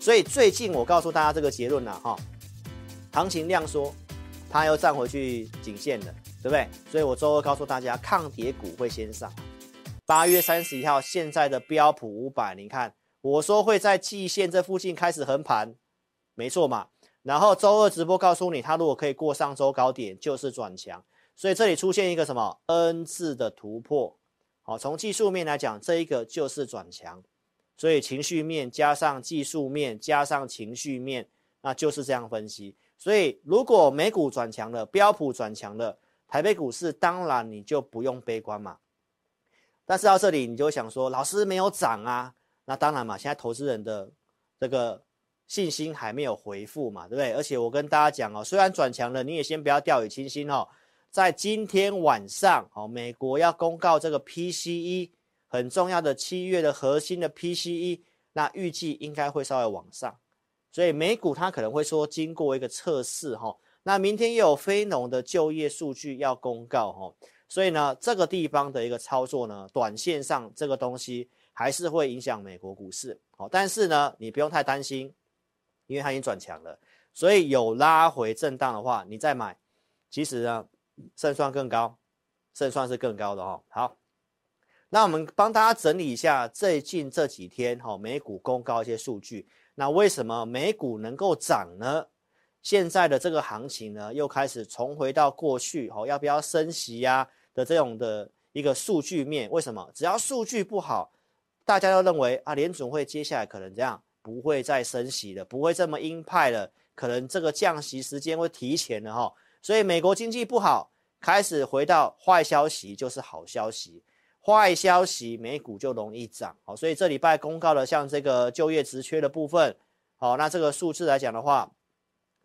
所以最近我告诉大家这个结论了哈，行情量缩，它又站回去颈线了，对不对？所以我周二告诉大家，抗跌股会先上。八月三十一号，现在的标普五百，你看我说会在季线这附近开始横盘，没错嘛。然后周二直播告诉你，它如果可以过上周高点，就是转强。所以这里出现一个什么 N 字的突破，好，从技术面来讲，这一个就是转强。所以情绪面加上技术面加上情绪面，那就是这样分析。所以如果美股转强了，标普转强了，台北股市当然你就不用悲观嘛。但是到这里你就想说，老师没有涨啊，那当然嘛，现在投资人的这个信心还没有回复嘛，对不对？而且我跟大家讲哦，虽然转强了，你也先不要掉以轻心哦。在今天晚上哦，美国要公告这个 PCE。很重要的七月的核心的 PCE，那预计应该会稍微往上，所以美股它可能会说经过一个测试哈，那明天又有非农的就业数据要公告哈，所以呢这个地方的一个操作呢，短线上这个东西还是会影响美国股市。哦，但是呢你不用太担心，因为它已经转强了，所以有拉回震荡的话，你再买，其实呢胜算更高，胜算是更高的哦，好。那我们帮大家整理一下最近这几天哈美股公告一些数据，那为什么美股能够涨呢？现在的这个行情呢又开始重回到过去哈要不要升息呀的这种的一个数据面？为什么？只要数据不好，大家都认为啊联准会接下来可能这样不会再升息了，不会这么鹰派了，可能这个降息时间会提前了哈。所以美国经济不好，开始回到坏消息就是好消息。坏消息，美股就容易涨，好，所以这礼拜公告的像这个就业职缺的部分，好，那这个数字来讲的话，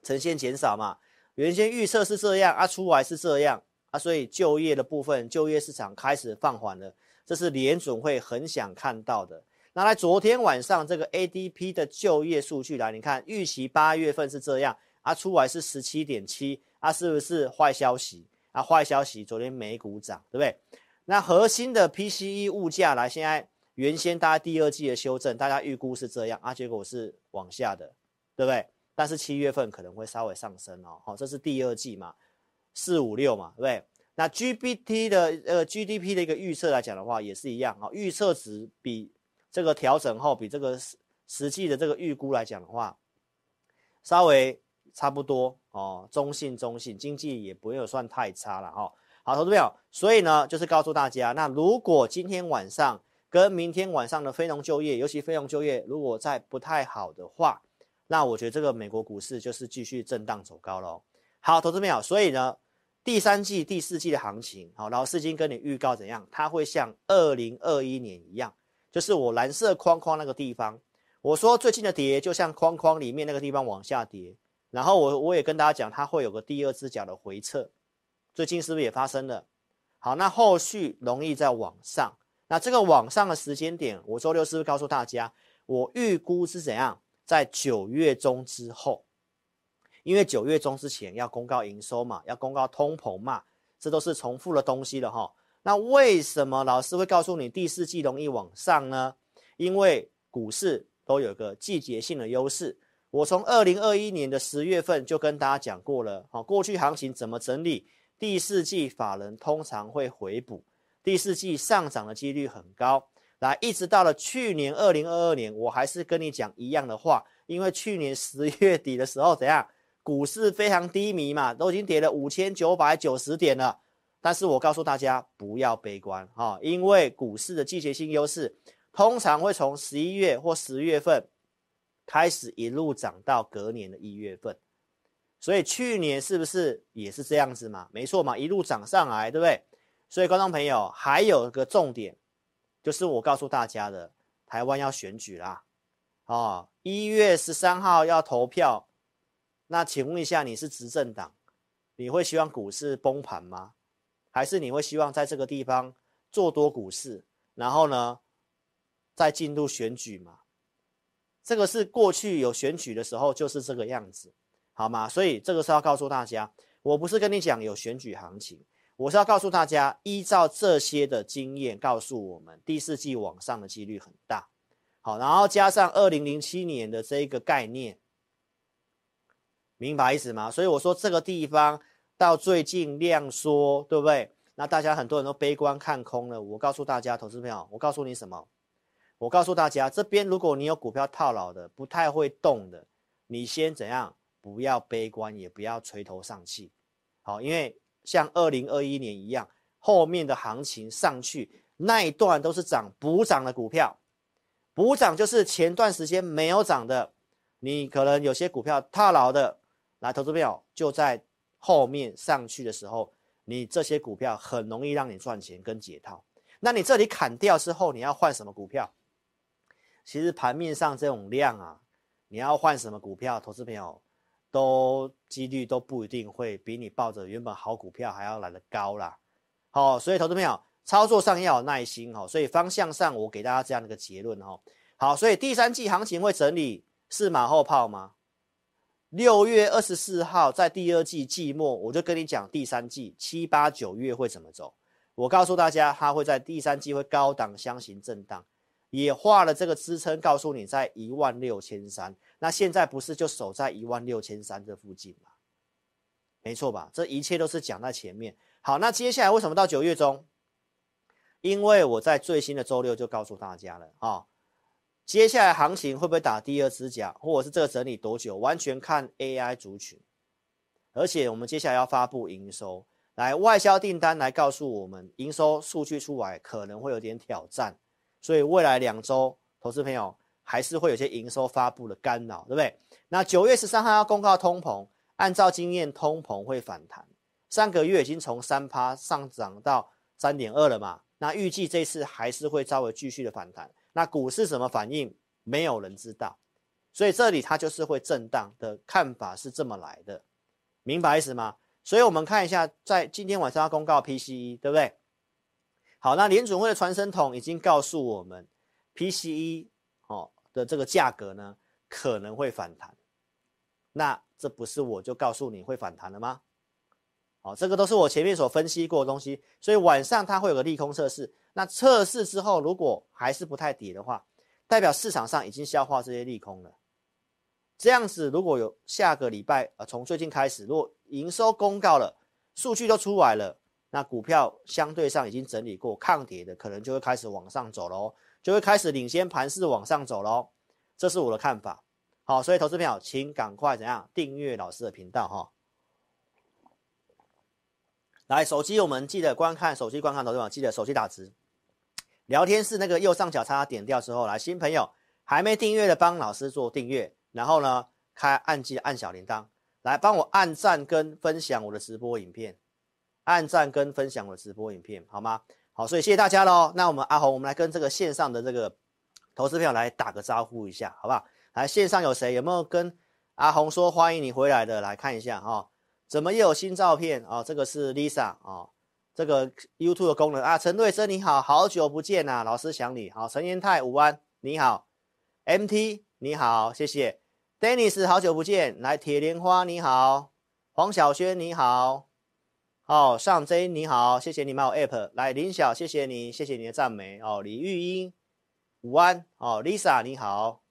呈现减少嘛，原先预测是这样啊，出来是这样啊，所以就业的部分，就业市场开始放缓了，这是联准会很想看到的。那来昨天晚上这个 ADP 的就业数据来，你看预期八月份是这样啊，出来是十七点七啊，是不是坏消息啊？坏消息，昨天美股涨，对不对？那核心的 PCE 物价来，现在原先大家第二季的修正，大家预估是这样啊，结果是往下的，对不对？但是七月份可能会稍微上升哦，好，这是第二季嘛，四五六嘛，对不对？那 GPT 的呃 GDP 的一个预测来讲的话，也是一样啊，预测值比这个调整后比这个实实际的这个预估来讲的话，稍微差不多哦，中性中性，经济也不会有算太差了哈。好，投资朋友，所以呢，就是告诉大家，那如果今天晚上跟明天晚上的非农就业，尤其非农就业如果再不太好的话，那我觉得这个美国股市就是继续震荡走高喽。好，投资朋友，所以呢，第三季、第四季的行情，好，老师已经跟你预告怎样，它会像二零二一年一样，就是我蓝色框框那个地方，我说最近的跌就像框框里面那个地方往下跌，然后我我也跟大家讲，它会有个第二只脚的回撤。最近是不是也发生了？好，那后续容易再往上。那这个往上的时间点，我周六是不是告诉大家，我预估是怎样？在九月中之后，因为九月中之前要公告营收嘛，要公告通膨嘛，这都是重复的东西了哈。那为什么老师会告诉你第四季容易往上呢？因为股市都有个季节性的优势。我从二零二一年的十月份就跟大家讲过了，好，过去行情怎么整理？第四季法人通常会回补，第四季上涨的几率很高。来，一直到了去年二零二二年，我还是跟你讲一样的话，因为去年十月底的时候怎样，股市非常低迷嘛，都已经跌了五千九百九十点了。但是我告诉大家不要悲观哈，因为股市的季节性优势通常会从十一月或十月份开始一路涨到隔年的一月份。所以去年是不是也是这样子嘛？没错嘛，一路涨上来，对不对？所以观众朋友还有一个重点，就是我告诉大家的，台湾要选举啦，哦，一月十三号要投票。那请问一下，你是执政党，你会希望股市崩盘吗？还是你会希望在这个地方做多股市，然后呢，再进入选举嘛？这个是过去有选举的时候就是这个样子。好吗？所以这个是要告诉大家，我不是跟你讲有选举行情，我是要告诉大家，依照这些的经验告诉我们，第四季往上的几率很大。好，然后加上二零零七年的这一个概念，明白意思吗？所以我说这个地方到最近量缩，对不对？那大家很多人都悲观看空了。我告诉大家，投资朋友，我告诉你什么？我告诉大家，这边如果你有股票套牢的，不太会动的，你先怎样？不要悲观，也不要垂头丧气。好，因为像二零二一年一样，后面的行情上去那一段都是涨补涨的股票，补涨就是前段时间没有涨的，你可能有些股票套牢的，来，投资朋友就在后面上去的时候，你这些股票很容易让你赚钱跟解套。那你这里砍掉之后，你要换什么股票？其实盘面上这种量啊，你要换什么股票，投资朋友都几率都不一定会比你抱着原本好股票还要来得高啦。好，所以投资朋友操作上要有耐心哈。所以方向上我给大家这样的一个结论哈。好，所以第三季行情会整理是马后炮吗？六月二十四号在第二季季末，我就跟你讲第三季七八九月会怎么走。我告诉大家，它会在第三季会高档箱型震荡。也画了这个支撑，告诉你在一万六千三。那现在不是就守在一万六千三这附近吗？没错吧？这一切都是讲在前面。好，那接下来为什么到九月中？因为我在最新的周六就告诉大家了啊、接下来行情会不会打第二支脚，或者是这个整理多久，完全看 AI 族群。而且我们接下来要发布营收，来外销订单来告诉我们营收数据出来可能会有点挑战。所以未来两周，投资朋友还是会有些营收发布的干扰，对不对？那九月十三号要公告通膨，按照经验，通膨会反弹。上个月已经从三趴上涨到三点二了嘛？那预计这次还是会稍微继续的反弹。那股市怎么反应？没有人知道。所以这里它就是会震荡的看法是这么来的，明白意思吗？所以我们看一下，在今天晚上要公告 PCE，对不对？好，那联准会的传声筒已经告诉我们，PCE 的这个价格呢可能会反弹。那这不是我就告诉你会反弹了吗？好，这个都是我前面所分析过的东西。所以晚上它会有个利空测试。那测试之后如果还是不太跌的话，代表市场上已经消化这些利空了。这样子如果有下个礼拜啊，从最近开始，如果营收公告了，数据都出来了。那股票相对上已经整理过抗跌的，可能就会开始往上走喽，就会开始领先盘势往上走喽。这是我的看法。好，所以投资朋友，请赶快怎样订阅老师的频道哈。来，手机我们记得观看，手机观看，投资朋友记得手机打直。聊天室那个右上角叉点掉之后，来新朋友还没订阅的帮老师做订阅，然后呢开按记按小铃铛，来帮我按赞跟分享我的直播影片。按赞跟分享我的直播影片，好吗？好，所以谢谢大家喽。那我们阿红，我们来跟这个线上的这个投资朋友来打个招呼一下，好不好？来，线上有谁？有没有跟阿红说欢迎你回来的？来看一下哈、哦，怎么又有新照片啊、哦？这个是 Lisa 啊、哦，这个 YouTube 的功能啊。陈瑞生你好，好久不见呐、啊，老师想你。好，陈延泰午安，你好，MT 你好，谢谢，Dennis 好久不见，来铁莲花你好，黄小轩你好。哦，上 J 你好，谢谢你买我 App。来林晓，谢谢你，谢谢你的赞美。哦，李玉英，午安。哦，Lisa 你好。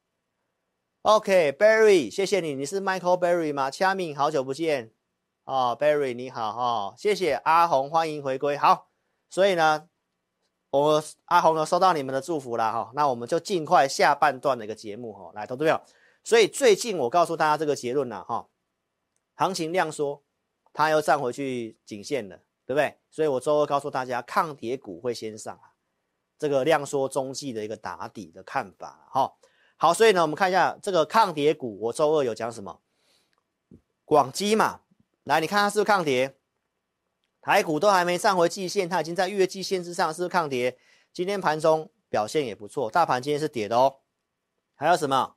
OK，Barry，谢谢你，你是 Michael Barry 吗？Charming，好久不见。哦，Barry 你好哈、哦，谢谢阿红，欢迎回归。好，所以呢，我阿红呢收到你们的祝福了哈、哦，那我们就尽快下半段的一个节目哈、哦，来，投资朋友。所以最近我告诉大家这个结论了哈、行情量缩。它又站回去颈线了，对不对？所以我周二告诉大家，抗跌股会先上啊，这个量缩中继的一个打底的看法，哈。好，所以呢，我们看一下这个抗跌股，我周二有讲什么？广基嘛，来，你看它是不是抗跌？台股都还没站回季线，它已经在月季线之上，是不是抗跌？今天盘中表现也不错，大盘今天是跌的哦。还有什么？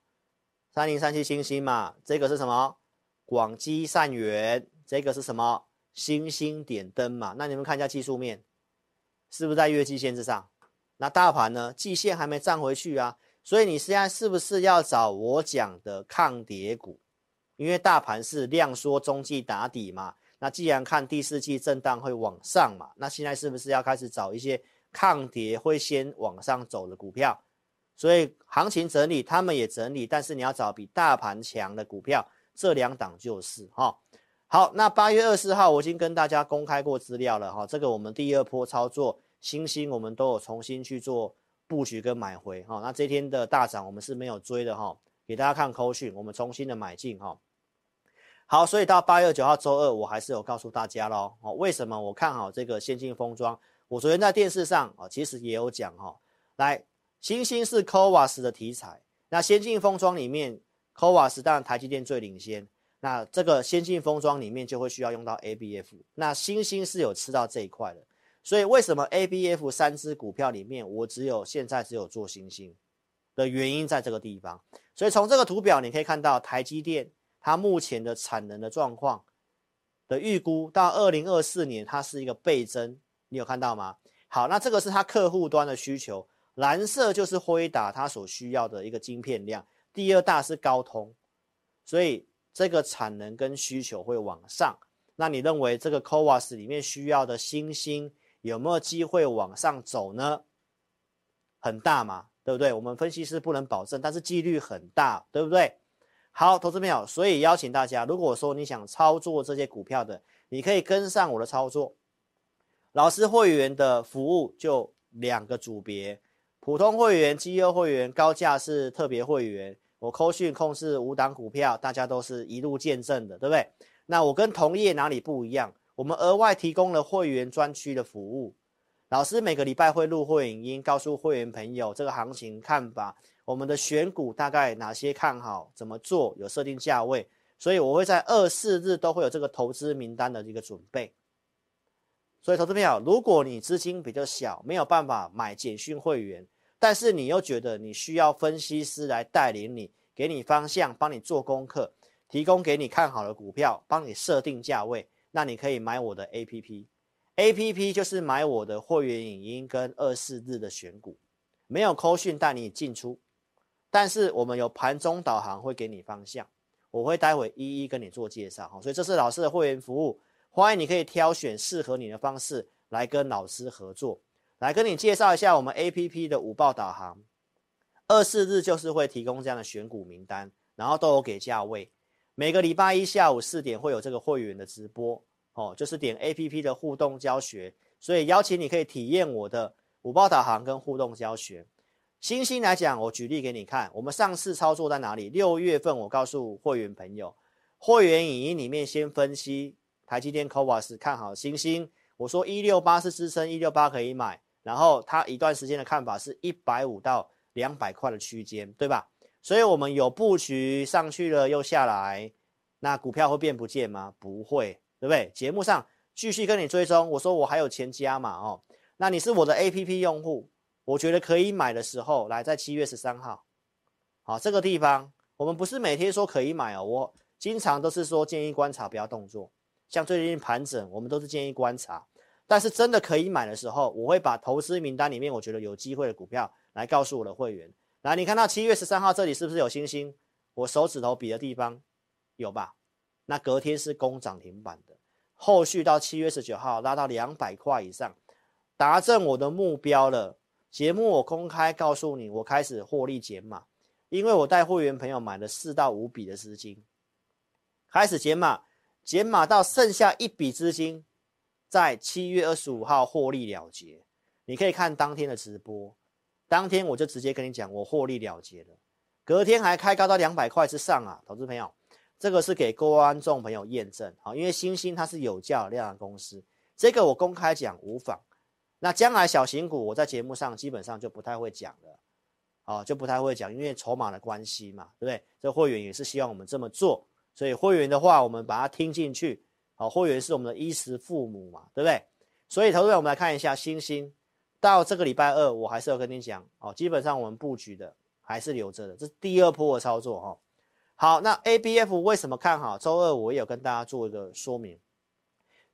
三零三七星星嘛，这个是什么？广基善元。这个是什么？星星点灯嘛？那你们看一下技术面，是不是在月季线之上？那大盘呢？季线还没站回去啊，所以你现在是不是要找我讲的抗跌股？因为大盘是量缩中继打底嘛。那既然看第四季震荡会往上嘛，那现在是不是要开始找一些抗跌会先往上走的股票？所以行情整理，他们也整理，但是你要找比大盘强的股票，这两档就是哈。好，那八月二十号我已经跟大家公开过资料了哈，这个我们第二波操作新兴我们都有重新去做布局跟买回哈。那这天的大涨我们是没有追的哈，给大家看扣讯，我们重新的买进哈。好，所以到八月九号周二，我还是有告诉大家喽哦，为什么我看好这个先进封装？我昨天在电视上啊，其实也有讲哈。来，新兴是 c o v a s 的题材，那先进封装里面 c o v a s 当然台积电最领先。那这个先进封装里面就会需要用到 ABF，那星星是有吃到这一块的，所以为什么 ABF 三只股票里面我只有现在只有做星星的原因在这个地方，所以从这个图表你可以看到台积电它目前的产能的状况的预估到二零二四年它是一个倍增，你有看到吗？好，那这个是它客户端的需求，蓝色就是辉达它所需要的一个晶片量，第二大是高通，所以。这个产能跟需求会往上，那你认为这个 CoWoS 里面需要的新兴有没有机会往上走呢？很大嘛，对不对？我们分析师不能保证，但是几率很大，对不对？好，投资朋友，所以邀请大家，如果说你想操作这些股票的，你可以跟上我的操作。老师会员的服务就两个组别：普通会员、基优会员、高价是特别会员。我扣讯控制五档股票，大家都是一路见证的，对不对？那我跟同业哪里不一样？我们额外提供了会员专区的服务，老师每个礼拜会录会影音，告诉会员朋友这个行情看法，我们的选股大概哪些看好，怎么做，有设定价位，所以我会在二四日都会有这个投资名单的一个准备。所以投资朋友，如果你资金比较小，没有办法买简讯会员。但是你又觉得你需要分析师来带领你，给你方向，帮你做功课，提供给你看好的股票，帮你设定价位，那你可以买我的 APP，APP 就是买我的会员影音跟二四日的选股，没有扣讯带你进出，但是我们有盘中导航会给你方向，我会待会一一跟你做介绍哈，所以这是老师的会员服务，欢迎你可以挑选适合你的方式来跟老师合作。来跟你介绍一下我们 APP 的五报导航，二四日就是会提供这样的选股名单，然后都有给价位。每个礼拜一下午四点会有这个会员的直播，哦，就是点 APP 的互动教学，所以邀请你可以体验我的五报导航跟互动教学。星星来讲，我举例给你看，我们上次操作在哪里？六月份我告诉会员朋友，会员影音里面先分析台积电 CoWoS 看好星星，我说一六八是支撑，一六八可以买。然后他一段时间的看法是一百五到两百块的区间，对吧？所以我们有布局上去了又下来，那股票会变不见吗？不会，对不对？节目上继续跟你追踪，我说我还有钱加嘛，哦，那你是我的 APP 用户，我觉得可以买的时候，来在七月十三号，好，这个地方我们不是每天说可以买哦，我经常都是说建议观察，不要动作。像最近盘整，我们都是建议观察。但是真的可以买的时候，我会把投资名单里面我觉得有机会的股票来告诉我的会员。来，你看到七月十三号这里是不是有星星？我手指头比的地方有吧？那隔天是攻涨停板的，后续到七月十九号拉到两百块以上，达成我的目标了。节目我公开告诉你，我开始获利减码，因为我带会员朋友买了四到五笔的资金，开始减码，减码到剩下一笔资金。在七月二十五号获利了结，你可以看当天的直播，当天我就直接跟你讲，我获利了结了，隔天还开高到两百块之上啊，投资朋友，这个是给观众朋友验证啊，因为新兴它是有价量的公司，这个我公开讲无妨。那将来小型股我在节目上基本上就不太会讲了，啊，就不太会讲，因为筹码的关系嘛，对不对？这会员也是希望我们这么做，所以会员的话，我们把它听进去。好，会员是我们的衣食父母嘛，对不对？所以，投资者，我们来看一下星星，到这个礼拜二，我还是要跟你讲，哦，基本上我们布局的还是留着的，这是第二波的操作哈。好，那 ABF 为什么看好？周二我也有跟大家做一个说明。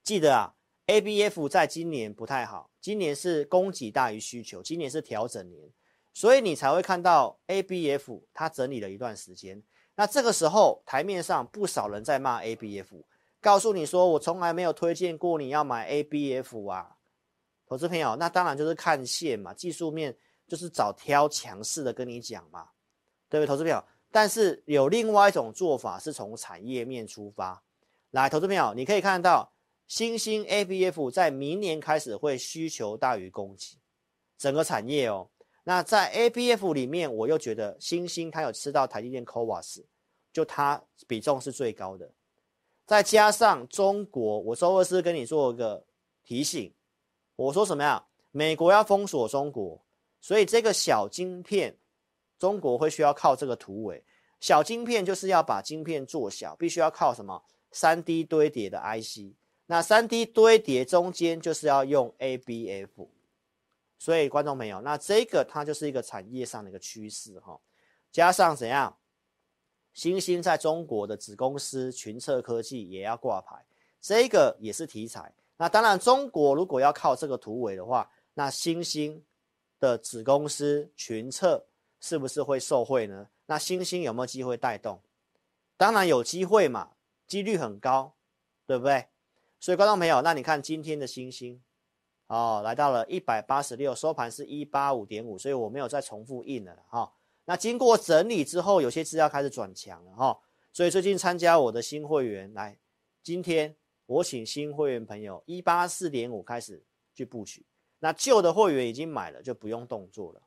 记得啊，ABF 在今年不太好，今年是供给大于需求，今年是调整年，所以你才会看到 ABF 它整理了一段时间。那这个时候台面上不少人在骂 ABF。告诉你说，我从来没有推荐过你要买 ABF 啊，投资朋友，那当然就是看线嘛，技术面就是找挑强势的跟你讲嘛，对不对，投资朋友？但是有另外一种做法是从产业面出发，来，投资朋友，你可以看到新兴 ABF 在明年开始会需求大于供给，整个产业哦。那在 ABF 里面，我又觉得新兴它有吃到台积电 CoWAS，就它比重是最高的。再加上中国，我周二是跟你做个提醒，我说什么呀？美国要封锁中国，所以这个小晶片，中国会需要靠这个突围。小晶片就是要把晶片做小，必须要靠什么？3D 堆叠的 IC。那 3D 堆叠中间就是要用 ABF。所以，观众朋友，那这个它就是一个产业上的一个趋势哈，加上怎样，新兴在中国的子公司群策科技也要挂牌，这个也是题材。那当然，中国如果要靠这个突围的话，那新兴的子公司群策是不是会受惠呢？那新兴有没有机会带动？当然有机会嘛，几率很高，对不对？所以，观众朋友，那你看今天的新兴。哦，来到了一百八十六，收盘是一八五点五，所以我没有再重复印了哈、那经过整理之后，有些资料开始转强了哈、所以最近参加我的新会员来，今天我请新会员朋友一八四点五开始去布局，那旧的会员已经买了就不用动作了。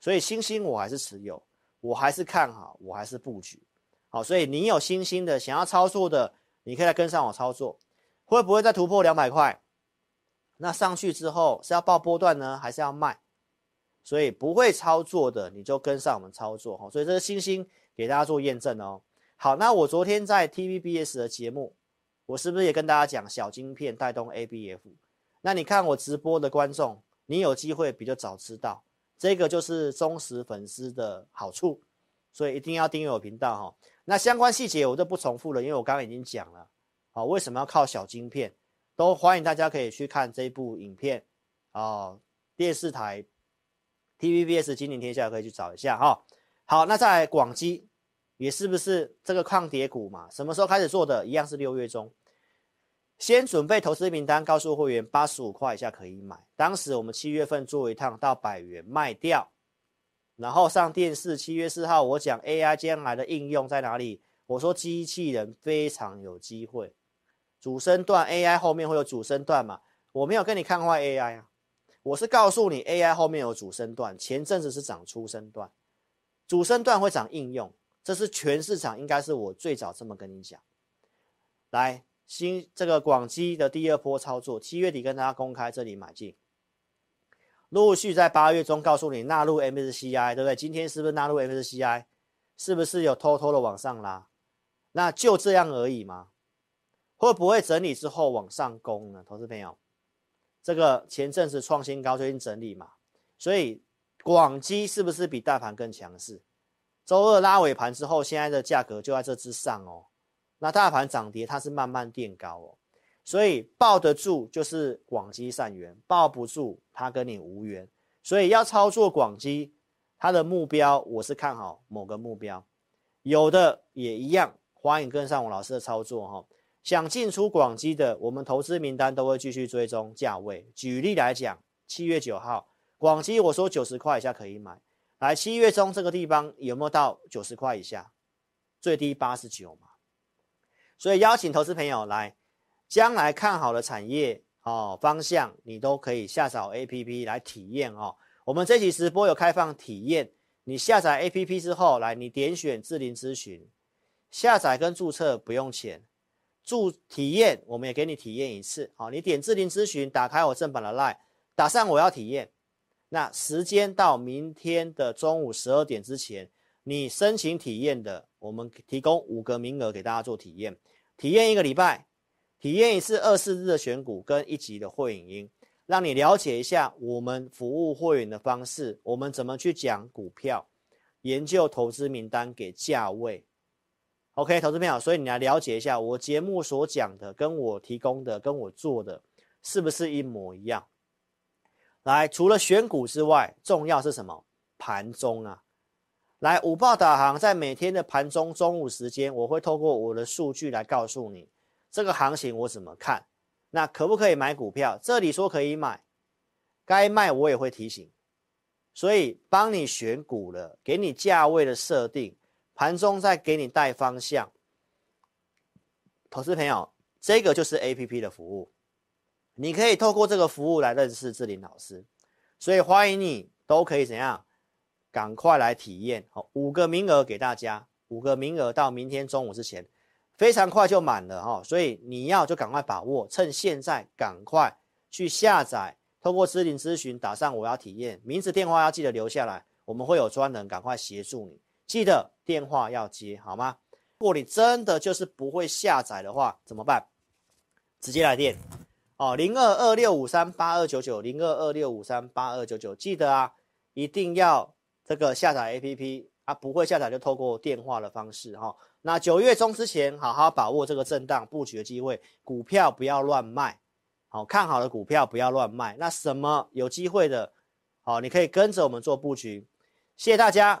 所以新兴我还是持有，我还是看好，我还是布局。好，所以你有新兴的想要操作的，你可以来跟上我操作，会不会再突破两百块？那上去之后是要报波段呢，还是要卖？所以不会操作的你就跟上我们操作哈。所以这是星星给大家做验证哦。好，那我昨天在 TVBS 的节目，我是不是也跟大家讲小晶片带动 ABF？那你看我直播的观众，你有机会比较早知道，这个就是忠实粉丝的好处。所以一定要订阅我频道哈。那相关细节我就不重复了，因为我刚刚已经讲了。好，为什么要靠小晶片？都欢迎大家可以去看这部影片哦，电视台 TVBS 金陵天下可以去找一下哈、好，那在广基也是不是这个抗跌股嘛？什么时候开始做的？一样是六月中，先准备投资名单，告诉会员八十五块以下可以买。当时我们七月份做一趟到百元卖掉，然后上电视。七月四号我讲 AI 将来的应用在哪里？我说机器人非常有机会。主升段 AI 后面会有主升段嘛？我没有跟你看坏 AI 啊，我是告诉你 AI 后面有主升段。前阵子是涨初升段，主升段会涨应用，这是全市场应该是我最早这么跟你讲。来，新这个广基的第二波操作，七月底跟大家公开这里买进，陆续在八月中告诉你纳入 MSCI，对不对？今天是不是纳入 MSCI？是不是有偷偷的往上拉？那就这样而已吗？会不会整理之后往上攻呢？投资朋友，这个前阵子创新高，最近整理嘛，所以广基是不是比大盘更强势？周二拉尾盘之后，现在的价格就在这之上哦。那大盘涨跌它是慢慢垫高哦，所以抱得住就是广基善缘，抱不住它跟你无缘。所以要操作广基，它的目标我是看好某个目标，有的也一样，欢迎跟上我老师的操作哈。想进出广基的，我们投资名单都会继续追踪价位。举例来讲，七月九号广基，我说九十块以下可以买。来，七月中这个地方有没有到九十块以下？最低八十九嘛。所以邀请投资朋友来，将来看好的产业哦方向，你都可以下载 APP 来体验哦。我们这期直播有开放体验，你下载 APP 之后，来你点选智林咨询，下载跟注册不用钱。助体验，我们也给你体验一次。好，你点智霖咨询，打开我正版的 LINE，打上我要体验。那时间到明天的中午十二点之前，你申请体验的，我们提供五个名额给大家做体验。体验一个礼拜，体验一次二四日的选股跟一级的会影音，让你了解一下我们服务会员的方式，我们怎么去讲股票，研究投资名单给价位。OK，投资朋友，所以你来了解一下我节目所讲的，跟我提供的，跟我做的，是不是一模一样？来，除了选股之外，重要是什么？盘中啊，来五报导航，在每天的盘中中午时间，我会透过我的数据来告诉你这个行情我怎么看，那可不可以买股票？这里说可以买，该卖我也会提醒。所以帮你选股了，给你价位的设定，盘中再给你带方向。投资朋友，这个就是 APP 的服务，你可以透过这个服务来认识志霖老师，所以欢迎你都可以怎样，赶快来体验。好，五个名额给大家，五个名额到明天中午之前，非常快就满了哈，所以你要就赶快把握，趁现在赶快去下载，透过志霖咨询打上我要体验，名字电话要记得留下来，我们会有专人赶快协助你，记得电话要接好吗？如果你真的就是不会下载的话，怎么办？直接来电哦，零二二六五三八二九九，零二二六五三八二九九，记得啊，一定要这个下载 APP 啊，不会下载就透过电话的方式哈、那九月中之前，好好把握这个震荡布局的机会，股票不要乱卖，好，看好的股票不要乱卖。那什么有机会的，好，你可以跟着我们做布局。谢谢大家。